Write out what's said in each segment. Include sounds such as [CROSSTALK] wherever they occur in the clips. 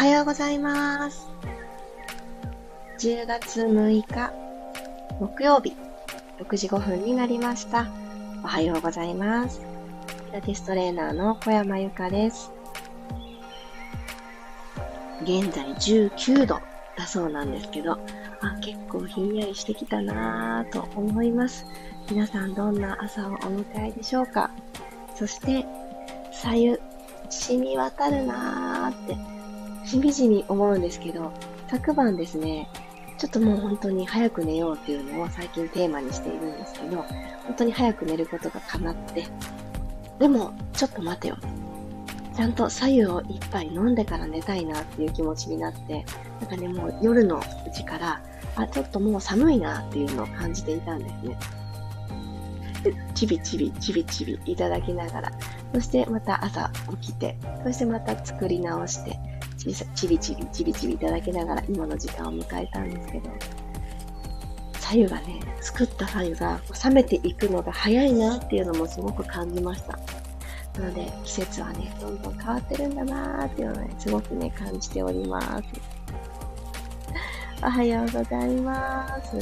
はようございます。10月6日、木曜日、6時5分になりました。おはようございます。ピラティストレーナーの小山由かです。現在19度だそうなんですけど、あ結構ひんやりしてきたなぁと思います。皆さんどんな朝をお迎えでしょうかそして、左右、染み渡るなーって、しみじみ思うんですけど、昨晩ですね、ちょっともう本当に早く寝ようっていうのを最近テーマにしているんですけど、本当に早く寝ることが叶って、でも、ちょっと待てよ。ちゃんと左右を一杯飲んでから寝たいなっていう気持ちになって、なんかね、もう夜のうちから、あ、ちょっともう寒いなっていうのを感じていたんですね。で、ちびちび、ちびちびいただきながら、そしてまた朝起きて、そしてまた作り直して、ちびちびちびちびちびいただきながら今の時間を迎えたんですけど、左右がね、作った左右が冷めていくのが早いなっていうのもすごく感じました。なので、季節はね、どんどん変わってるんだなーっていうのをね、すごくね、感じております。おはようございます。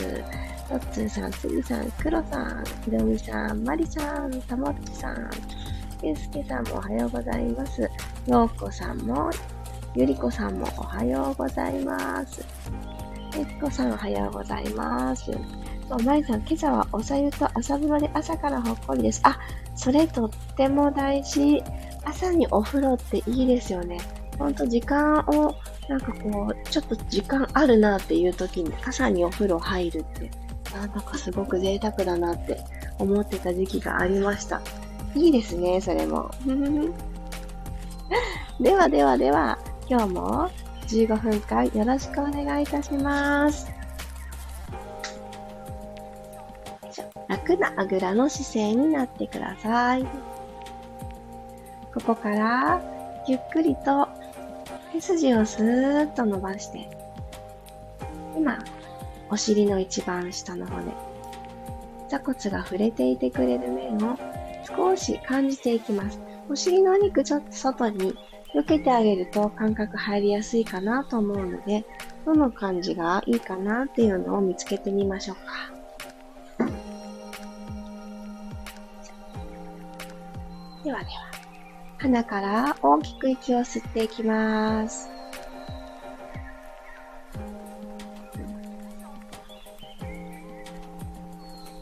トッツーさん、つぎさん、クロさん、ひろみさん、まりさん、たもっちさん、ゆうすけさんもおはようございます。ようこさんも、ゆりこさんもおはようございます。えっこさんおはようございます。まいさん、今朝はおさゆと朝風呂で朝からほっこりです。あ、それとっても大事。朝にお風呂っていいですよね。ほんと時間を、なんかこう、ちょっと時間あるなっていう時に朝にお風呂入るって、なんだかすごく贅沢だなって思ってた時期がありました。いいですね、それも。ではではでは、今日も15分間よろしくお願いいたします。楽なあぐらの姿勢になってください。ここからゆっくりと背筋をスーッと伸ばして、今、お尻の一番下の骨、座骨が触れていてくれる面を少し感じていきます。お尻のお肉ちょっと外に避けてあげると感覚入りやすいかなと思うので、どの感じがいいかなっていうのを見つけてみましょうか。ではでは、鼻から大きく息を吸っていきます。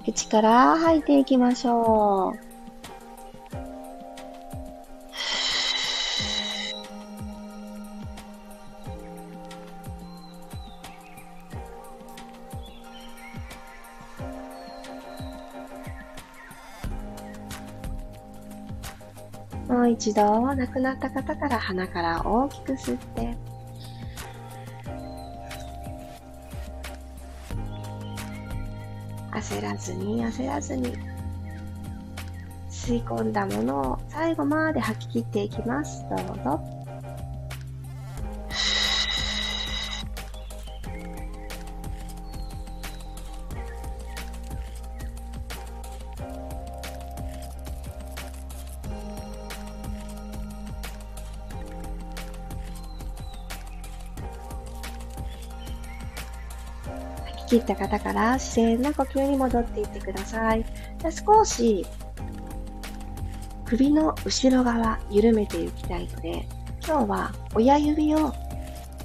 口から吐いていきましょう。もう一度亡くなった方から鼻から大きく吸って。焦らずに焦らずに。吸い込んだものを最後まで吐き切っていきます。どうぞ。た方から自然な呼吸に戻っていってください。少し首の後ろ側緩めていきたいので、今日は親指を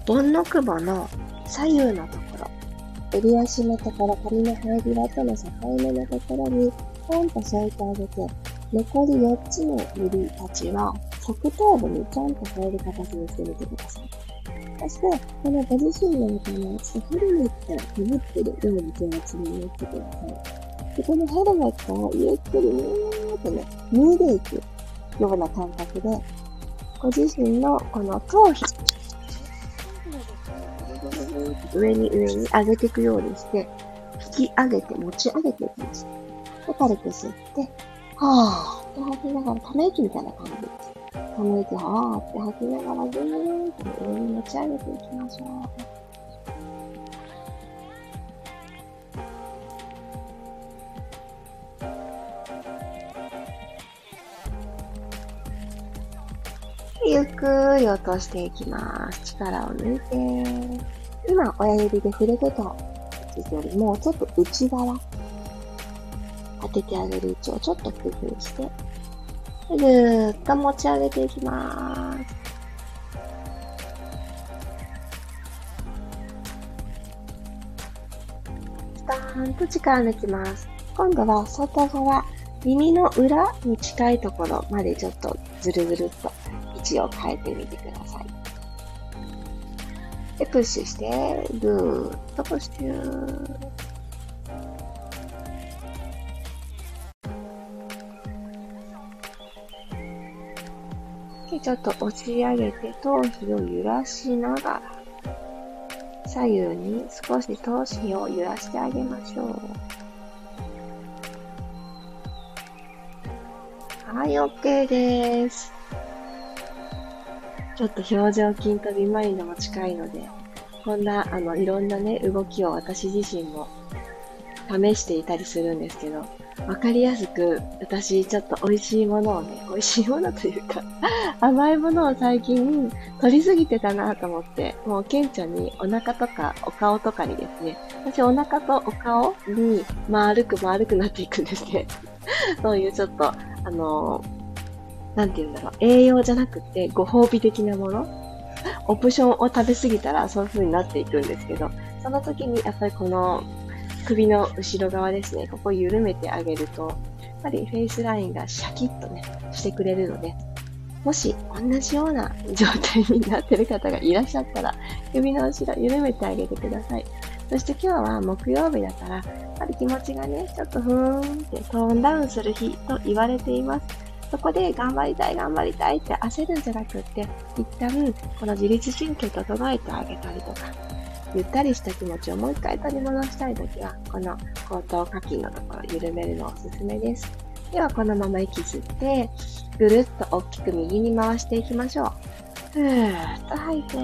盆の雲の左右のところ、襟足のところ、髪の生え際との境目のところにポンと添えてあげて、残り4つの指たちは側頭部にちゃんと添える形にしてみてください。そして、このご自身の中のヘルメットをかぶってるように気持ちになってください。で、このヘルメットをゆっくりにーっとね、脱いでいくような感覚で、ご自身のこの頭皮、上に上に上げていくようにして、引き上げて持ち上げていきます。で、軽く吸って、はぁーって吐きながらため息みたいな感じです。この息はーって吐きながらぐーんと上に持ち上げていきましょう。ゆっくり落としていきます。力を抜いて、今親指で触れてた位置よりもちょっと内側、当ててあげる位置をちょっと工夫して、ぐーっと持ち上げて。いきます。スターンと力抜きます。今度は外側、耳の裏に近いところまでちょっとずるずるっと位置を変えて。みて。ください。で、プッシュして、ぐーっとプッシュ。ちょっと押し上げて頭皮を揺らしながら、左右に少し頭皮を揺らしてあげましょう。はい、OK です。ちょっと表情筋とビマインドも近いので、こんな、あの、いろんなね、動きを私自身も試していたりするんですけど、わかりやすく、私、ちょっと美味しいものをね、美味しいものというか [LAUGHS] 甘いものを最近取りすぎてたなと思って、もう顕著にお腹とかお顔とかにですね、私お腹とお顔に丸く丸くなっていくんですね。[LAUGHS] そういうちょっとあの、なんて言うんだろう、栄養じゃなくてご褒美的なもの、オプションを食べ過ぎたらそういう風になっていくんですけど、その時にやっぱりこの首の後ろ側ですね、ここ緩めてあげると、やっぱりフェイスラインがシャキッとね、してくれるので、もし同じような状態になってる方がいらっしゃったら、首の後ろ緩めてあげてください。そして今日は木曜日だから、やっぱり気持ちがね、ちょっとふーんってトーンダウンする日と言われています。そこで頑張りたい頑張りたいって焦るんじゃなくって、一旦この自律神経整えてあげたりとか、ゆったりした気持ちをもう一回取り戻したいときは、この後頭下筋のところを緩めるのおすすめです。ではこのまま息吸って、ぐるっと大きく右に回していきましょう。ふーっと吐いて、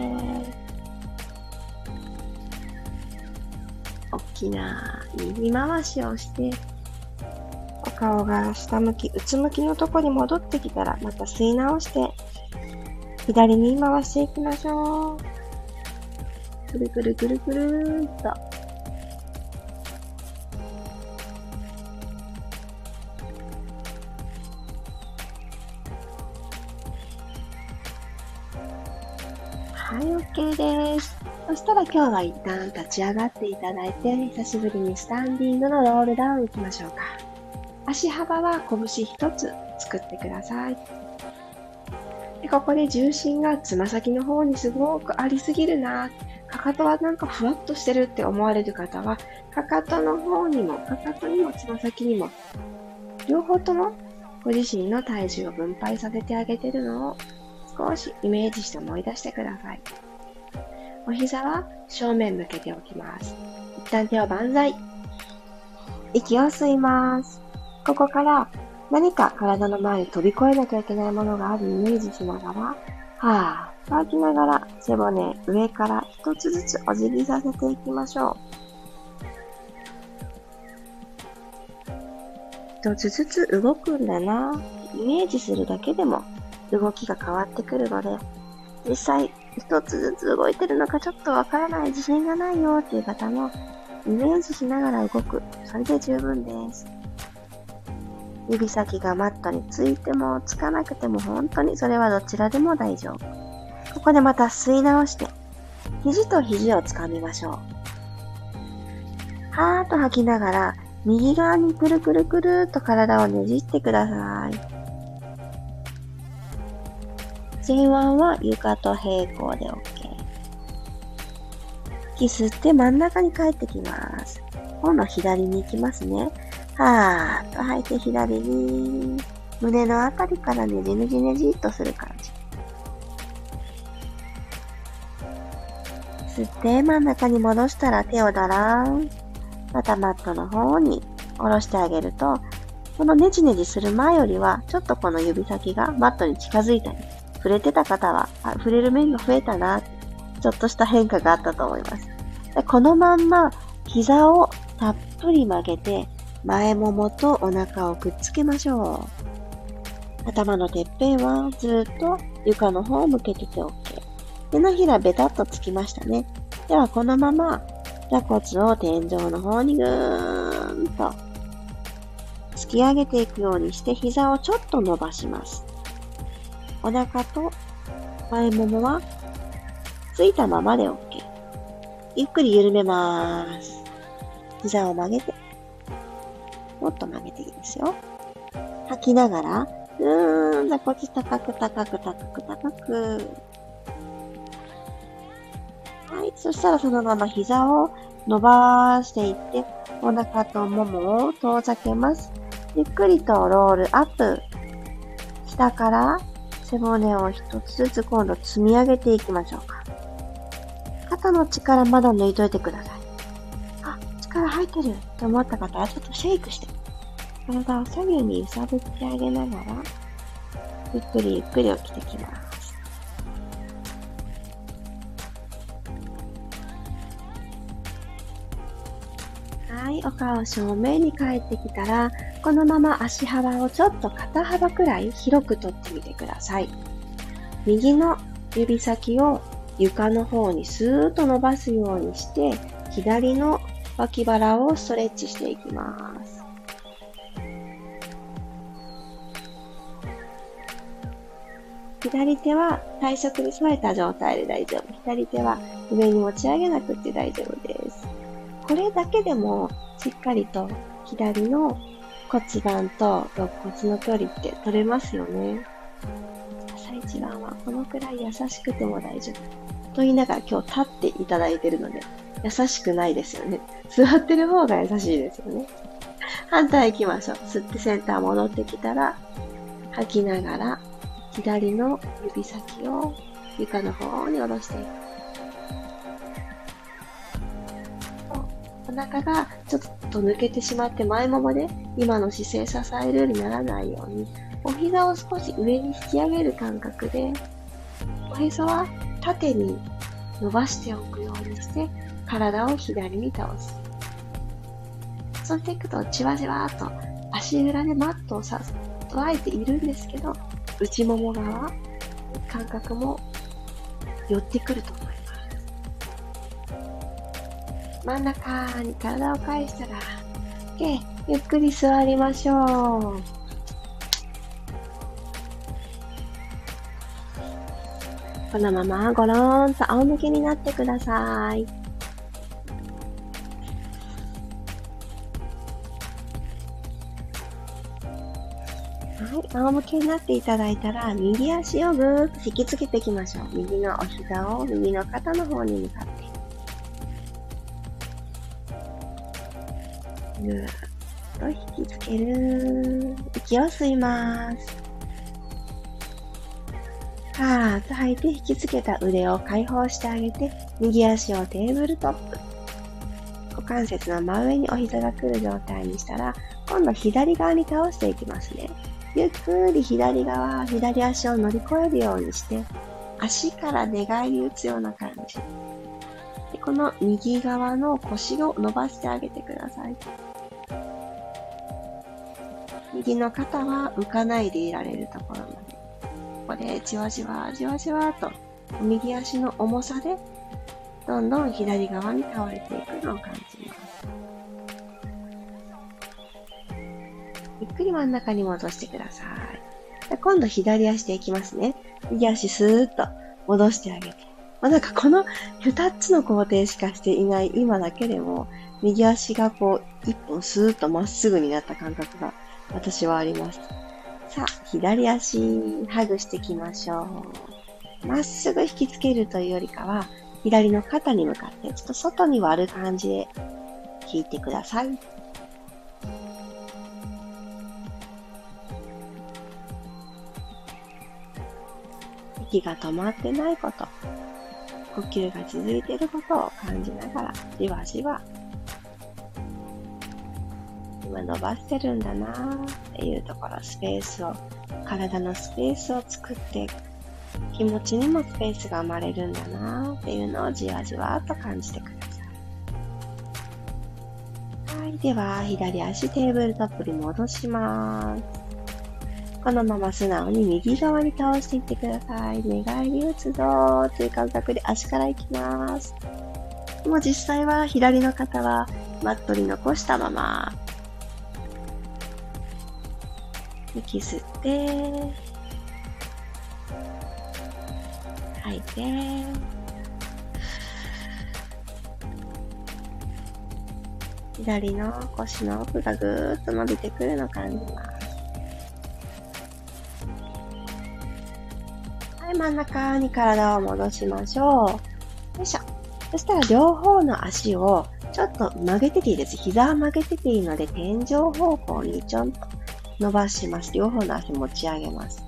大きな右回しをして、お顔が下向き、うつむきのところに戻ってきたら、また吸い直して、左に回していきましょう。くるくるくるくるーっと。はい、OK です。そしたら今日は一旦立ち上がっていただいて、久しぶりにスタンディングのロールダウン行きましょうか。足幅は拳一つ作ってください。でここで重心がつま先の方にすごくありすぎるな、かかとはなんかふわっとしてるって思われる方は、かかとの方にも、かかとにもつま先にも、両方ともご自身の体重を分配させてあげてるのを少しイメージして思い出してください。お膝は正面向けておきます。一旦手を万歳。息を吸います。ここから何か体の前で飛び越えなきゃいけないものがあるイメージしながら、はぁ、吐きながら背骨上から一つずつお辞儀させていきましょう。一つずつ動くんだなイメージするだけでも動きが変わってくるので、実際一つずつ動いてるのかちょっとわからない自信がないよっていう方も、イメージしながら動く。それで十分です。指先がマットについてもつかなくても本当にそれはどちらでも大丈夫。ここでまた吸い直して、肘と肘をつかみましょう。はーっと吐きながら、右側にくるくるくるっと体をねじってください。前腕は床と平行で OK。息吸って真ん中に帰ってきます。今度左に行きますね。はーっと吐いて左に。胸のあたりからねじねじねじっとする感じ。吸って真ん中に戻したら手をだらーん。またマットの方に下ろしてあげると、このネジネジする前よりは、ちょっとこの指先がマットに近づいたり、触れてた方は、あ触れる面が増えたな、ちょっとした変化があったと思います。でこのまんま、膝をたっぷり曲げて、前ももとお腹をくっつけましょう。頭のてっぺんはずっと床の方を向けてて OK。手のひらベタっとつきましたね。ではこのまま座骨を天井の方にぐーんと突き上げていくようにして膝をちょっと伸ばします。お腹と前ももはついたままで OK。ゆっくり緩めます。膝を曲げて、もっと曲げていいですよ。吐きながら、うーん、座骨高く高く高く高く。はい。そしたらそのまま膝を伸ばしていって、お腹とももを遠ざけます。ゆっくりとロールアップ。下から背骨を一つずつ今度積み上げていきましょうか。肩の力まだ抜いといてください。あ、力入ってると思った方はちょっとシェイクして、体を左右に揺さぶってあげながら、ゆっくりゆっくり起きてきます。い、お顔正面に帰ってきたら、このまま足幅をちょっと肩幅くらい広くとってみてください。右の指先を床の方にスーッと伸ばすようにして、左の脇腹をストレッチしていきます。左手は体側に添えた状態で大丈夫。左手は上に持ち上げなくて大丈夫です。これだけでもしっかりと左の骨盤と肋骨の距離って取れますよね。朝一番はこのくらい優しくても大丈夫。と言いながら今日立っていただいてるので、優しくないですよね。座ってる方が優しいですよね。反対行きましょう。吸ってセンター戻ってきたら、吐きながら、左の指先を床の方に下ろしていく。お腹がちょっと抜けてしまって前ももで今の姿勢支えるようにならないように、お膝を少し上に引き上げる感覚で、おへそは縦に伸ばしておくようにして、体を左に倒す。そうしていくと、じわじわと足裏でマットをさ捉えているんですけど、内もも側、感覚も寄ってくると思います。真ん中に体を返したら、OK、ゆっくり座りましょう。このままゴローンと仰向けになってください。はい、仰向けになっていただいたら、右足をぐーっと引きつけていきましょう。右のお膝を右の肩の方に向かって。ぐーっと引きつける。息を吸います。はーっと吐いて引きつけた腕を解放してあげて、右足をテーブルトップ。股関節の真上にお膝が来る状態にしたら、今度左側に倒していきますね。ゆっくり左側、左足を乗り越えるようにして、足から寝返り打つような感じ。でこの右側の腰を伸ばしてあげてください。右の肩は浮かないでいられるところまで。ここでじわじわじわじわと右足の重さでどんどん左側に倒れていくのを感じます。ゆっくり真ん中に戻してください。今度左足でいきますね。右足スーッと戻してあげて。まあ、なんかこの2つの工程しかしていない今だけでも、右足がこう、一本スーッとまっすぐになった感覚が私はあります。さあ、左足、ハグしていきましょう。まっすぐ引きつけるというよりかは、左の肩に向かって、ちょっと外に割る感じで引いてください。息が止まってないこと、呼吸が続いていることを感じながら、じわじわ今伸ばしてるんだなっていうところ、スペースを、体のスペースを作っていく。気持ちにもスペースが生まれるんだなっていうのをじわじわと感じてください。はい。では、左足テーブルトップに戻します。このまま素直に右側に倒していってください。寝返り打つぞーという感覚で足から行きます。もう実際は左の肩はマットに残したまま。息吸って、吐いて、左の腰の奥がぐーっと伸びてくるのを感じます。はい、真ん中に体を戻しましょう。よいしょ。そしたら両方の足をちょっと曲げてていいです。膝を曲げてていいので天井方向にちょんと伸ばします。両方の足持ち上げます。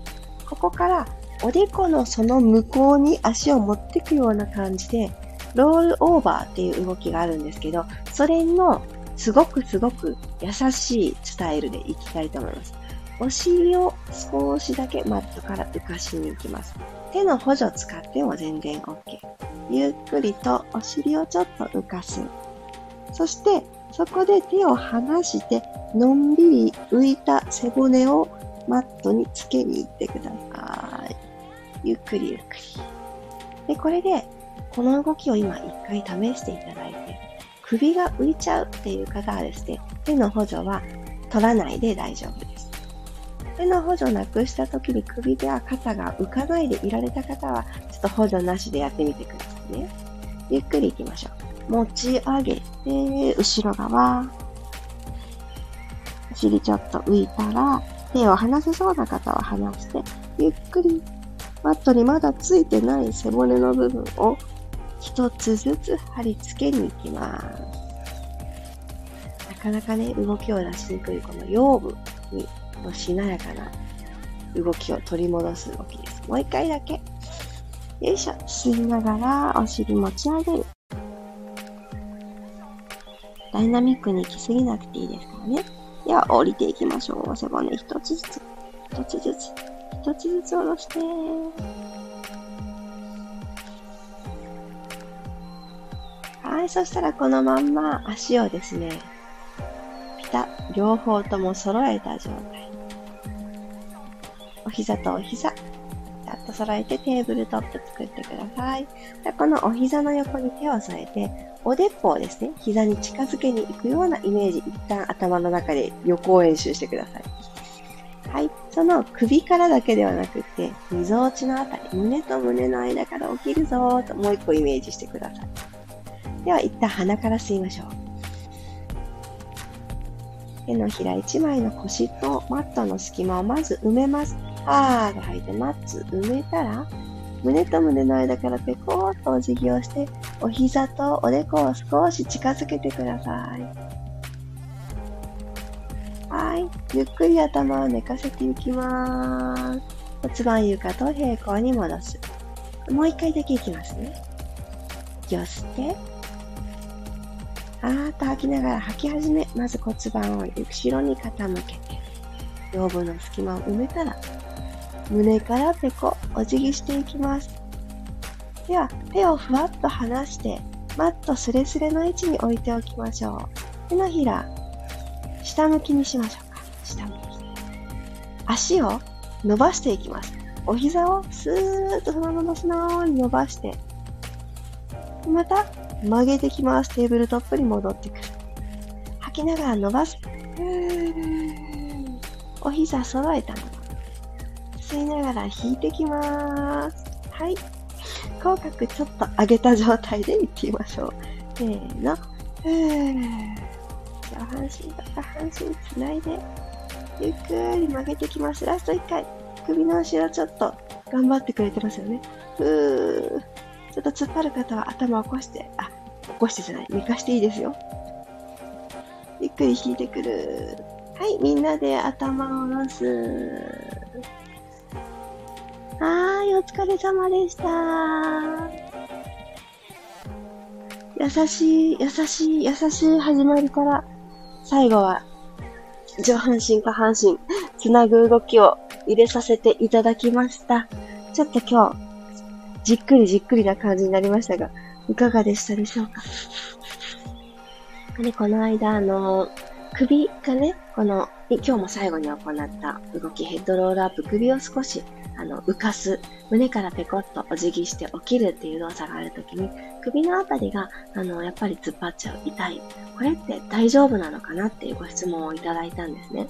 ここからおでこのその向こうに足を持っていくような感じで、ロールオーバーっていう動きがあるんですけど、それのすごくすごく優しいスタイルでいきたいと思います。お尻を少しだけマットから浮かしに行きます。手の補助使っても全然 OK。ゆっくりとお尻をちょっと浮かす。そして、そこで手を離して、のんびり浮いた背骨をマットにつけに行ってください。ゆっくりゆっくり。で、これで、この動きを今一回試していただいて、首が浮いちゃうっていう方はですね、手の補助は取らないで大丈夫です。手の補助なくした時に首や肩が浮かないでいられた方は、ちょっと補助なしでやってみてくださいね。ゆっくり行きましょう。持ち上げて、後ろ側。お尻ちょっと浮いたら、手を離せそうな方は離して、ゆっくりマットにまだついてない背骨の部分を一つずつ貼り付けに行きます。なかなかね、動きを出しにくいこの腰部にのしなやかな動きを取り戻す動きです。もう一回だけ。よいしょ。吸いながらお尻持ち上げる。ダイナミックに行き過ぎなくていいですからね。では、降りていきましょう。背骨一つずつ。一つずつ。一つずつ下ろして。はい、そしたらこのまんま足をですね、ピタ、両方とも揃えた状態。お膝とお膝、ピタッと揃えてテーブルトップ作ってください。このお膝の横に手を添えて、おでっぽをですね、膝に近づけに行くようなイメージ、一旦頭の中で予行演習してください。はい。その首からだけではなくって、溝落ちのあたり、胸と胸の間から起きるぞーともう一個イメージしてください。では一旦鼻から吸いましょう。手のひら1枚の腰とマットの隙間をまず埋めます。はーが吐いてマッツ埋めたら、胸と胸の間からペコーっとお辞儀をして、お膝とおでこを少し近づけてください。はい。ゆっくり頭を寝かせていきます。骨盤床と平行に戻す。もう一回だけいきますね。息を吸って、あーっと吐きながら吐き始め、まず骨盤を後ろに傾けて、腰部の隙間を埋めたら、胸からペコ、お辞儀していきます。では、手をふわっと離して、マットスレスレの位置に置いておきましょう。手のひら、下向きにしましょうか。下向き。足を伸ばしていきます。お膝をスーッとそのまま素直に伸ばして、また曲げてきます。テーブルトップに戻ってくる。吐きながら伸ばす。お膝揃えたま吸いながら引いてきます。はい。口角ちょっと上げた状態でいってみましょう。せーの。上半身と下半身つないで、ゆっくり曲げてきます。ラスト1回。首の後ろちょっと頑張ってくれてますよね。ふー。ちょっと突っ張る方は頭を起こして、あ、起こしてじゃない、寝かしていいですよ。ゆっくり引いてくる。はい、みんなで頭を下ろす。はーい、お疲れ様でした。優しい、優しい、優しい始まりから、最後は、上半身、下半身、つなぐ動きを入れさせていただきました。ちょっと今日、じっくりじっくりな感じになりましたが、いかがでしたでしょうか？で、この間、あの、首がね、この今日も最後に行った動き、ヘッドロールアップ、首を少しあの浮かす、胸からペコッとお辞儀して起きるっていう動作があるときに、首のあたりがあのやっぱり突っ張っちゃう、痛い。これって大丈夫なのかなっていうご質問をいただいたんですね。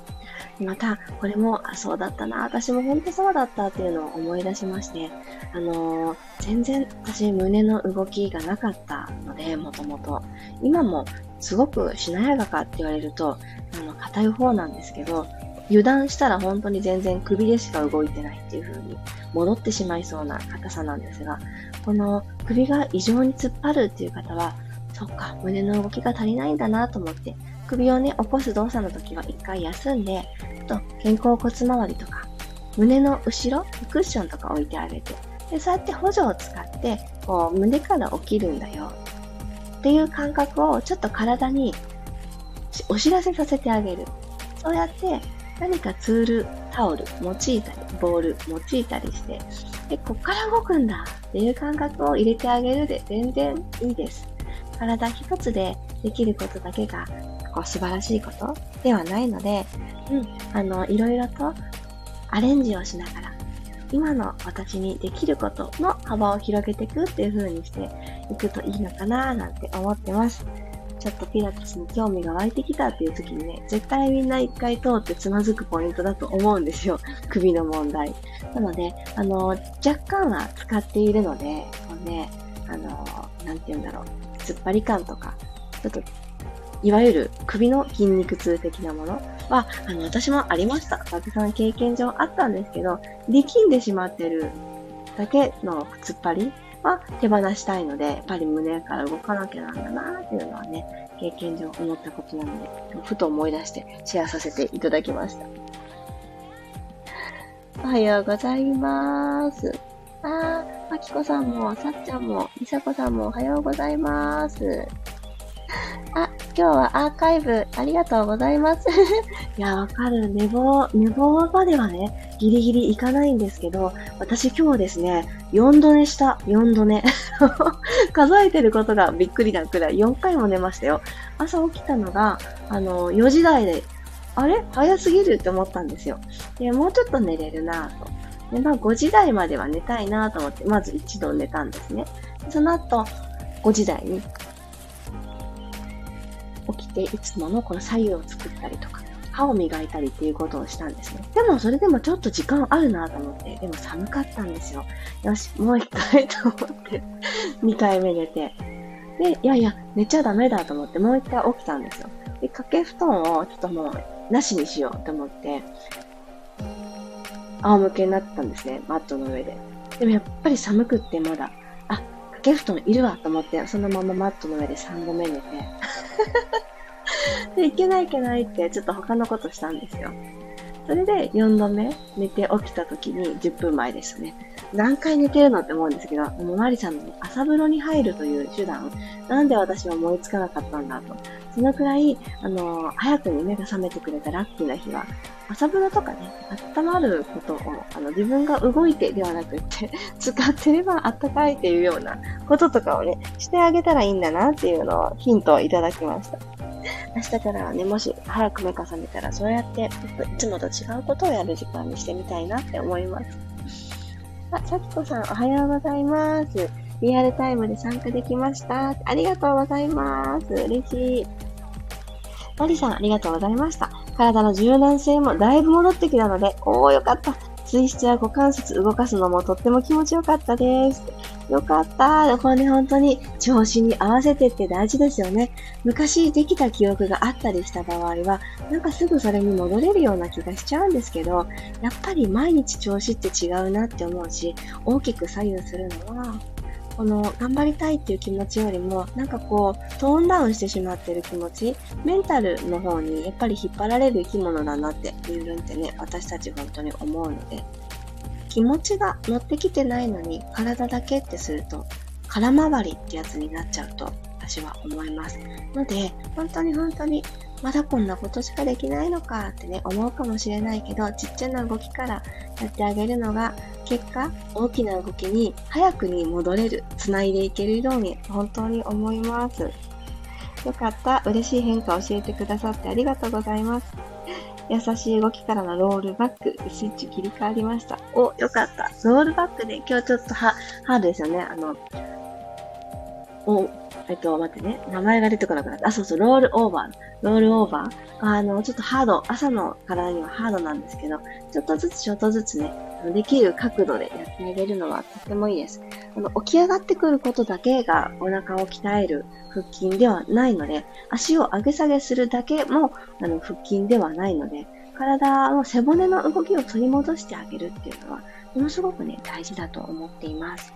また、これも、あ、そうだったな、私も本当そうだったっていうのを思い出しまして、あのー、全然私胸の動きがなかったので、もともと。今もすごくしなやかかって言われると、あの、硬い方なんですけど、油断したら本当に全然首でしか動いてないっていう風に戻ってしまいそうな硬さなんですが、この首が異常に突っ張るっていう方は、そっか、胸の動きが足りないんだなと思って、首をね、起こす動作の時は一回休んで、と肩甲骨周りとか、胸の後ろ、クッションとか置いてあげて、で、そうやって補助を使って、こう、胸から起きるんだよ。っていう感覚をちょっと体にお知らせさせてあげる。そうやって何かツール、タオル用いたり、ボール用いたりして、で、こっから動くんだっていう感覚を入れてあげるで全然いいです。体一つでできることだけがこう素晴らしいことではないので、うん、あの、いろいろとアレンジをしながら、今の私にできることの幅を広げていくっていう風にしていくといいのかななんて思ってます。ちょっとピラティスに興味が湧いてきたっていう時にね、絶対みんな一回通ってつまずくポイントだと思うんですよ。[LAUGHS] 首の問題。なので、あの、若干は使っているので、こうね、あの、なんて言うんだろう、突っ張り感とか、ちょっといわゆる首の筋肉痛的なものは、あの、私もありました。たくさん経験上あったんですけど、力んでしまってるだけの突っ張りは手放したいので、やっぱり胸から動かなきゃなんだなっていうのはね、経験上思ったことなので、ふと思い出してシェアさせていただきました。おはようございます。あー、まきこさんも、さっちゃんも、りさこさんもおはようございます。あ、今日はアーカイブありがとうございます。[LAUGHS] いや、わかる。寝坊、寝坊まではね、ギリギリいかないんですけど、私今日ですね、4度寝した。4度寝。[LAUGHS] 数えてることがびっくりなくらい4回も寝ましたよ。朝起きたのが、あの、4時台で、あれ？早すぎるって思ったんですよ。で、もうちょっと寝れるなぁと。で、まあ5時台までは寝たいなと思って、まず一度寝たんですね。その後、5時台に起きて、いつものこの左右を作ったりとか、歯を磨いたりっていうことをしたんですね。でもそれでもちょっと時間あるなと思って、でも寒かったんですよ。よし、もう一回と思って、[LAUGHS] 2回目寝て。で、いやいや、寝ちゃダメだと思って、もう一回起きたんですよ。で、掛け布団をちょっともう、なしにしようと思って、仰向けになったんですね、マットの上で。でもやっぱり寒くってまだ、ゲストもいるわと思って、そのままマットの上で3度目寝て、[LAUGHS] で、いけないいけないってちょっと他のことしたんですよ。それで4度目寝て起きた時に10分前でしたね。何回寝てるのって思うんですけど、もうマリさんの朝風呂に入るという手段、なんで私は思いつかなかったんだと。そのくらい、あの、早くに目が覚めてくれたラッキーな日は、朝風呂とかね、温まることを、あの、自分が動いてではなくって、[LAUGHS] 使ってれば暖かいっていうようなこととかをね、してあげたらいいんだなっていうのをヒントをいただきました。明日からはね、もし早く目が覚めたら、そうやって、ちょっといつもと違うことをやる時間にしてみたいなって思います。あ、さきこさん、おはようございます。リアルタイムで参加できました。ありがとうございます。嬉しい。マリさん、ありがとうございました。体の柔軟性もだいぶ戻ってきたので、おー、よかった。ツイストや股関節動かすのもとっても気持ちよかったです。よかった。これね、本当に調子に合わせてって大事ですよね。昔できた記憶があったりした場合は、なんかすぐそれに戻れるような気がしちゃうんですけど、やっぱり毎日調子って違うなって思うし、大きく左右するのは、この頑張りたいっていう気持ちよりも、なんかこう、トーンダウンしてしまってる気持ち、メンタルの方にやっぱり引っ張られる生き物だなっていうのってね、私たち本当に思うので、気持ちが乗ってきてないのに体だけってすると、空回りってやつになっちゃうと私は思います。ので、本当に本当にまだこんなことしかできないのかってね、思うかもしれないけど、ちっちゃな動きからやってあげるのが、結果、大きな動きに早くに戻れる、つないでいけるように、本当に思います。よかった。嬉しい変化を教えてくださってありがとうございます。優しい動きからのロールバック、スイッチ切り替わりました。お、よかった。ロールバックで今日ちょっとハハードですよね。あの、お、えっと、待ってね。名前が出てこなくなった。あ、そうそう、ロールオーバー。ロールオーバー。あの、ちょっとハード、朝の体にはハードなんですけど、ちょっとずつちょっとずつね、できる角度でやってあげるのはとってもいいです。あの、起き上がってくることだけがお腹を鍛える腹筋ではないので、足を上げ下げするだけも、あの、腹筋ではないので、体の背骨の動きを取り戻してあげるっていうのは、ものすごくね、大事だと思っています。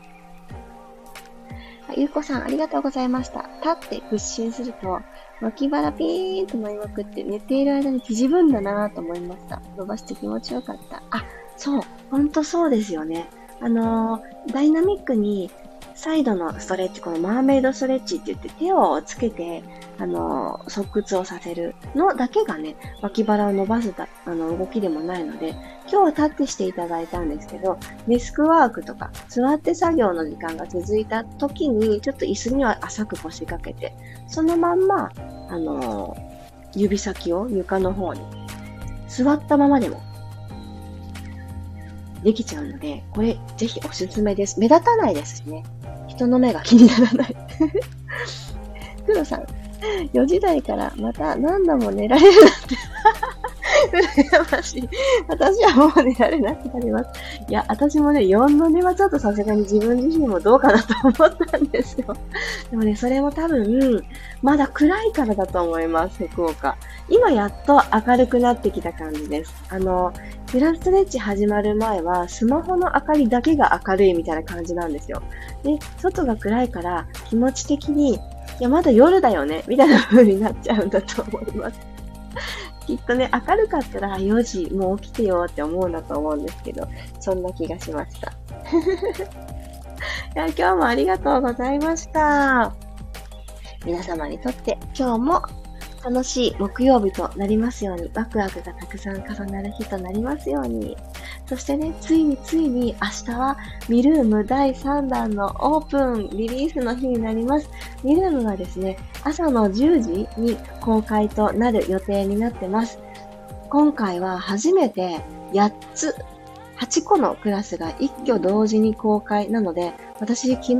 ゆうこさん、ありがとうございました。立って屈伸すると、脇腹ピーンと舞いまくって寝ている間に縮むんだなぁと思いました。伸ばして気持ちよかった。あ、そう、ほんとそうですよね。あのー、ダイナミックにサイドのストレッチ、このマーメイドストレッチって言って手をつけて、あの、側屈をさせるのだけがね、脇腹を伸ばすたあの動きでもないので、今日は立ってしていただいたんですけど、デスクワークとか、座って作業の時間が続いた時に、ちょっと椅子には浅く腰掛けて、そのまんま、あの、指先を床の方に、座ったままでもできちゃうので、これぜひおすすめです。目立たないですしね。人の目が気にならない。[LAUGHS] 黒さん、4時台からまた何度も寝られるなんて [LAUGHS] 羨ましい。私はもう寝られなくなります。いや、私もね、4の寝はちょっとさすがに自分自身もどうかなと思ったんですよ。[LAUGHS] でもね、それも多分、まだ暗いからだと思います、福岡。今やっと明るくなってきた感じです。あの、ピラストレッチ始まる前は、スマホの明かりだけが明るいみたいな感じなんですよ。で、外が暗いから気持ち的に、いや、まだ夜だよね、みたいな風になっちゃうんだと思います。きっとね、明るかったら4時、もう起きてよって思うんだと思うんですけど、そんな気がしました。[LAUGHS] いや今日もありがとうございました。皆様にとって今日も楽しい木曜日となりますように、ワクワクがたくさん重なる日となりますように。そしてね、ついについに明日はミルーム第3弾のオープン、リリースの日になります。ミルームはですね、朝の10時に公開となる予定になってます。今回は初めて8つ8個のクラスが一挙同時に公開なので、私昨日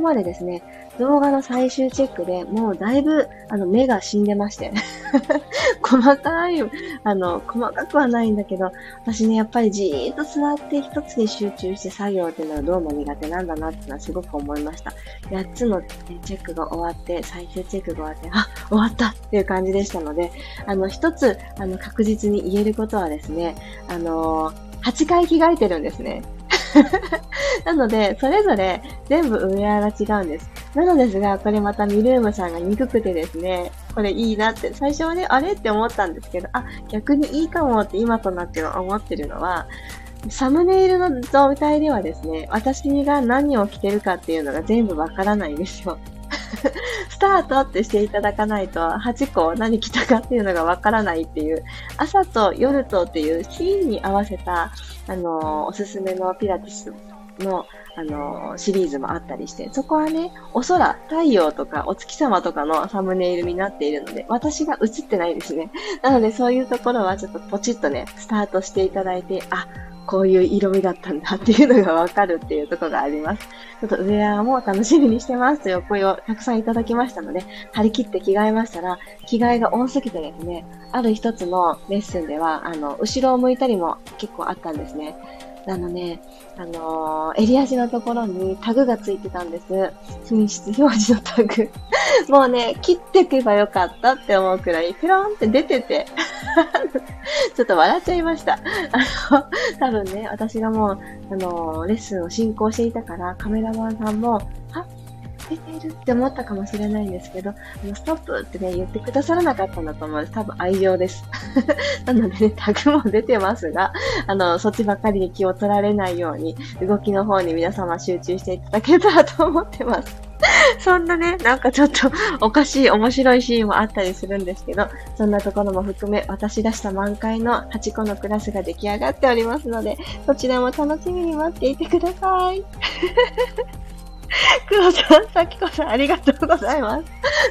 までですね、動画の最終チェックでもうだいぶあの目が死んでまして [LAUGHS] 細かい、あの、細かくはないんだけど、私ね、やっぱりじーっと座って一つに集中して作業っていうのはどうも苦手なんだなってのはすごく思いました。8つのチェックが終わって、最終チェックが終わって、あ、終わったっていう感じでしたので、あの、一つ、あの、確実に言えることはですね、あの8回着替えてるんですね。[LAUGHS] なので、それぞれ全部ウェアが違うんです。なのですが、これまたミルームさんが憎くてですね、これいいなって、最初はね、あれって思ったんですけど、あ、逆にいいかもって今となっては思ってるのは、サムネイルの状態ではですね、私が何を着てるかっていうのが全部わからないんですよ。[LAUGHS] スタートってしていただかないと、8個何着たかっていうのがわからないっていう、朝と夜とっていうシーンに合わせた、あのー、おすすめのピラティスの、あのー、シリーズもあったりして、そこはね、お空、太陽とかお月様とかのサムネイルになっているので、私が映ってないですね。なのでそういうところはちょっとポチッとね、スタートしていただいて、あ、こういう色味だったんだっていうのがわかるっていうところがあります。ちょっとウェアも楽しみにしてますというお声をたくさんいただきましたので、張り切って着替えましたら、着替えが多すぎてですね、ある一つのレッスンでは、あの、後ろを向いたりも結構あったんですね。あのね、あのー、襟足のところにタグがついてたんです。品質表示のタグ。[LAUGHS] もうね、切っていけばよかったって思うくらい、ピローンって出てて、[LAUGHS] ちょっと笑っちゃいました。あの、多分ね、私がもう、あのー、レッスンを進行していたから、カメラマンさんも、あ、出ているって思ったかもしれないんですけど、あのストップってね、言ってくださらなかったんだと思うんです。多分愛情です。[LAUGHS] なのでね、タグも出てますが、あの、そっちばっかりに気を取られないように、動きの方に皆様集中していただけたらと思ってます。[LAUGHS] そんなね、なんかちょっとおかしい面白いシーンもあったりするんですけど、そんなところも含め私出した満開の8個のクラスが出来上がっておりますので、そちらも楽しみに待っていてください。黒さん、さきこさん、ありがとうございます。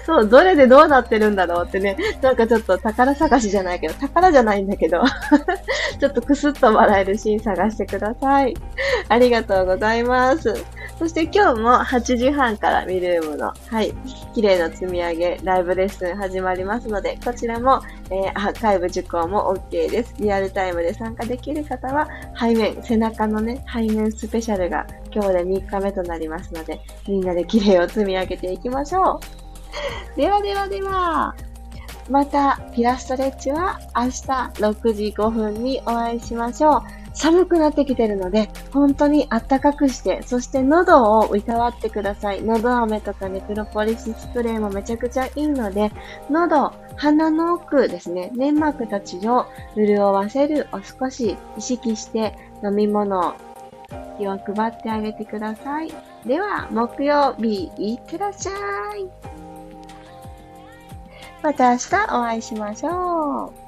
そう、どれでどうなってるんだろうってね、なんかちょっと宝探しじゃないけど、宝じゃないんだけど、[LAUGHS] ちょっとクスッと笑えるシーン探してください。ありがとうございます。そして今日も8時半からミルームの、はい、綺麗な積み上げ、ライブレッスン始まりますので、こちらも、えー、アーカイブ受講も OK です。リアルタイムで参加できる方は、背面、背中のね、背面スペシャルが今日で3日目となりますので、みんなで綺麗を積み上げていきましょう。[LAUGHS] ではではでは、また、ピラストレッチは明日6時5分にお会いしましょう。寒くなってきてるので、本当に暖かくして、そして喉をいたわってください。喉飴とかネプロポリススプレーもめちゃくちゃいいので、喉、鼻の奥ですね、粘膜たちを潤わせるを少し意識して飲み物、気を配ってあげてください。では、木曜日、いってらっしゃい。また明日お会いしましょう。